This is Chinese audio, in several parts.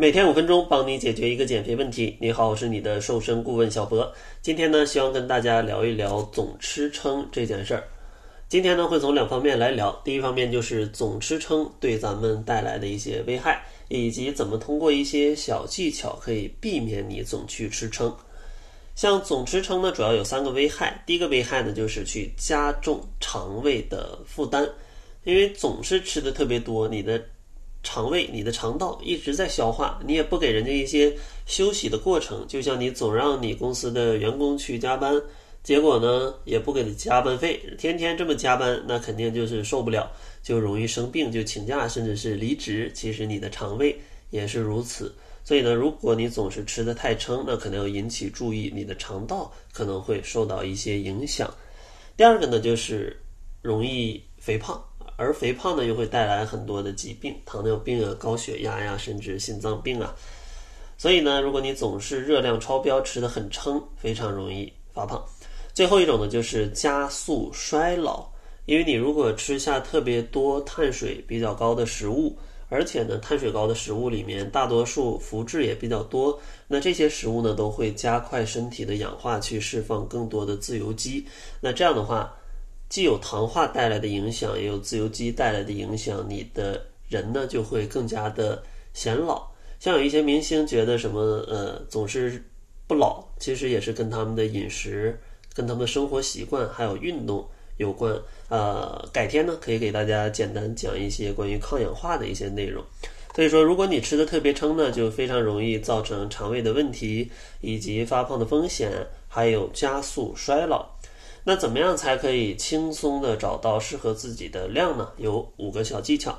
每天五分钟，帮你解决一个减肥问题。你好，我是你的瘦身顾问小博。今天呢，希望跟大家聊一聊总吃撑这件事儿。今天呢，会从两方面来聊。第一方面就是总吃撑对咱们带来的一些危害，以及怎么通过一些小技巧可以避免你总去吃撑。像总吃撑呢，主要有三个危害。第一个危害呢，就是去加重肠胃的负担，因为总是吃的特别多，你的。肠胃，你的肠道一直在消化，你也不给人家一些休息的过程，就像你总让你公司的员工去加班，结果呢也不给他加班费，天天这么加班，那肯定就是受不了，就容易生病，就请假，甚至是离职。其实你的肠胃也是如此，所以呢，如果你总是吃的太撑，那可能要引起注意，你的肠道可能会受到一些影响。第二个呢，就是容易肥胖。而肥胖呢，又会带来很多的疾病，糖尿病啊、高血压呀，甚至心脏病啊。所以呢，如果你总是热量超标，吃的很撑，非常容易发胖。最后一种呢，就是加速衰老，因为你如果吃下特别多碳水比较高的食物，而且呢，碳水高的食物里面大多数麸质也比较多，那这些食物呢，都会加快身体的氧化，去释放更多的自由基。那这样的话。既有糖化带来的影响，也有自由基带来的影响，你的人呢就会更加的显老。像有一些明星觉得什么呃总是不老，其实也是跟他们的饮食、跟他们的生活习惯还有运动有关。呃，改天呢可以给大家简单讲一些关于抗氧化的一些内容。所以说，如果你吃的特别撑呢，就非常容易造成肠胃的问题，以及发胖的风险，还有加速衰老。那怎么样才可以轻松的找到适合自己的量呢？有五个小技巧。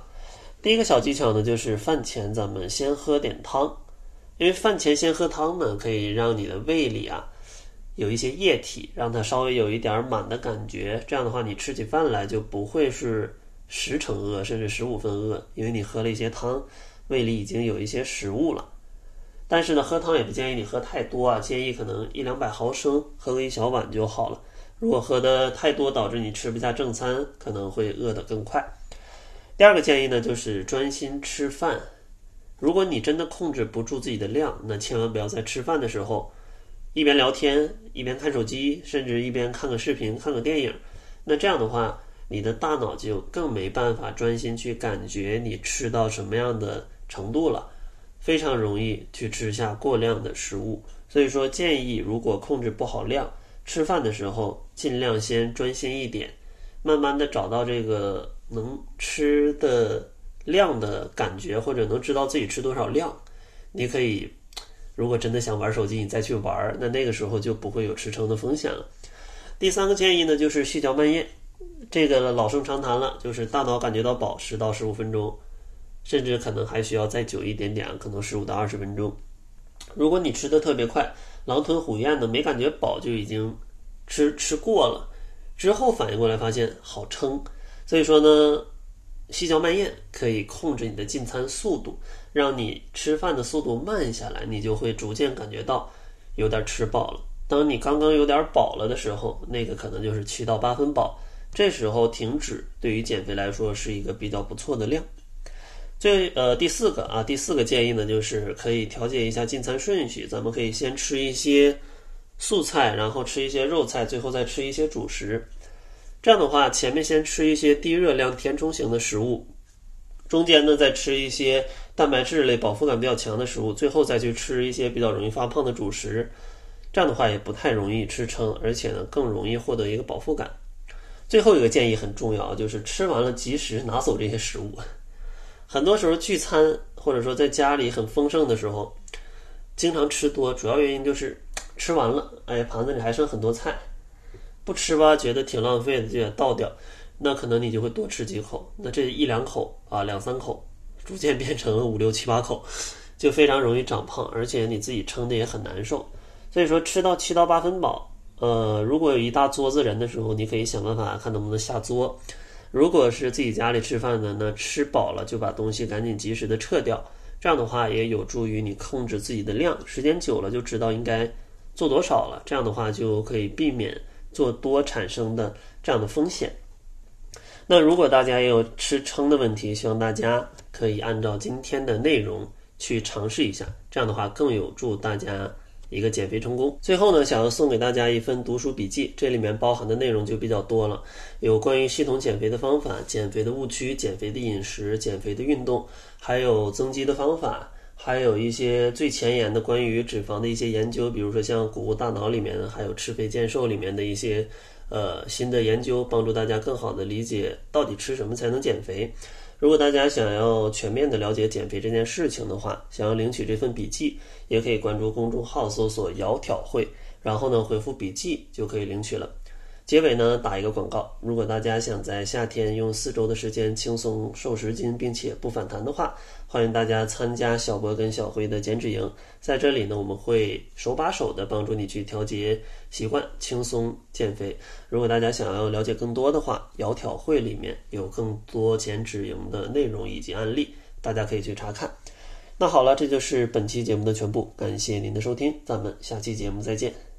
第一个小技巧呢，就是饭前咱们先喝点汤，因为饭前先喝汤呢，可以让你的胃里啊有一些液体，让它稍微有一点满的感觉。这样的话，你吃起饭来就不会是十成饿，甚至十五分饿，因为你喝了一些汤，胃里已经有一些食物了。但是呢，喝汤也不建议你喝太多啊，建议可能一两百毫升，喝个一小碗就好了。如果喝的太多，导致你吃不下正餐，可能会饿得更快。第二个建议呢，就是专心吃饭。如果你真的控制不住自己的量，那千万不要在吃饭的时候一边聊天一边看手机，甚至一边看个视频、看个电影。那这样的话，你的大脑就更没办法专心去感觉你吃到什么样的程度了，非常容易去吃下过量的食物。所以说，建议如果控制不好量。吃饭的时候尽量先专心一点，慢慢的找到这个能吃的量的感觉，或者能知道自己吃多少量。你可以，如果真的想玩手机，你再去玩，那那个时候就不会有吃撑的风险了。第三个建议呢，就是细嚼慢咽，这个老生常谈了，就是大脑感觉到饱十到十五分钟，甚至可能还需要再久一点点，可能十五到二十分钟。如果你吃的特别快，狼吞虎咽的，没感觉饱就已经吃吃过了，之后反应过来发现好撑，所以说呢，细嚼慢咽可以控制你的进餐速度，让你吃饭的速度慢下来，你就会逐渐感觉到有点吃饱了。当你刚刚有点饱了的时候，那个可能就是七到八分饱，这时候停止对于减肥来说是一个比较不错的量。最呃第四个啊，第四个建议呢，就是可以调节一下进餐顺序。咱们可以先吃一些素菜，然后吃一些肉菜，最后再吃一些主食。这样的话，前面先吃一些低热量填充型的食物，中间呢再吃一些蛋白质类饱腹感比较强的食物，最后再去吃一些比较容易发胖的主食。这样的话也不太容易吃撑，而且呢更容易获得一个饱腹感。最后一个建议很重要，就是吃完了及时拿走这些食物。很多时候聚餐，或者说在家里很丰盛的时候，经常吃多，主要原因就是吃完了，哎，盘子里还剩很多菜，不吃吧，觉得挺浪费的，就得倒掉。那可能你就会多吃几口，那这一两口啊，两三口，逐渐变成了五六七八口，就非常容易长胖，而且你自己撑的也很难受。所以说，吃到七到八分饱，呃，如果有一大桌子人的时候，你可以想办法看能不能下桌。如果是自己家里吃饭的，那吃饱了就把东西赶紧及时的撤掉，这样的话也有助于你控制自己的量，时间久了就知道应该做多少了，这样的话就可以避免做多产生的这样的风险。那如果大家也有吃撑的问题，希望大家可以按照今天的内容去尝试一下，这样的话更有助大家一个减肥成功。最后呢，想要送给大家一份读书笔记，这里面包含的内容就比较多了，有关于系统减肥的方法、减肥的误区、减肥的饮食、减肥的运动，还有增肌的方法。还有一些最前沿的关于脂肪的一些研究，比如说像《谷物大脑》里面，还有《吃肥健瘦》里面的一些呃新的研究，帮助大家更好的理解到底吃什么才能减肥。如果大家想要全面的了解减肥这件事情的话，想要领取这份笔记，也可以关注公众号搜索“窈窕会”，然后呢回复“笔记”就可以领取了。结尾呢，打一个广告。如果大家想在夏天用四周的时间轻松瘦十斤，并且不反弹的话，欢迎大家参加小博跟小辉的减脂营。在这里呢，我们会手把手的帮助你去调节习惯，轻松减肥。如果大家想要了解更多的话，窈窕会里面有更多减脂营的内容以及案例，大家可以去查看。那好了，这就是本期节目的全部，感谢您的收听，咱们下期节目再见。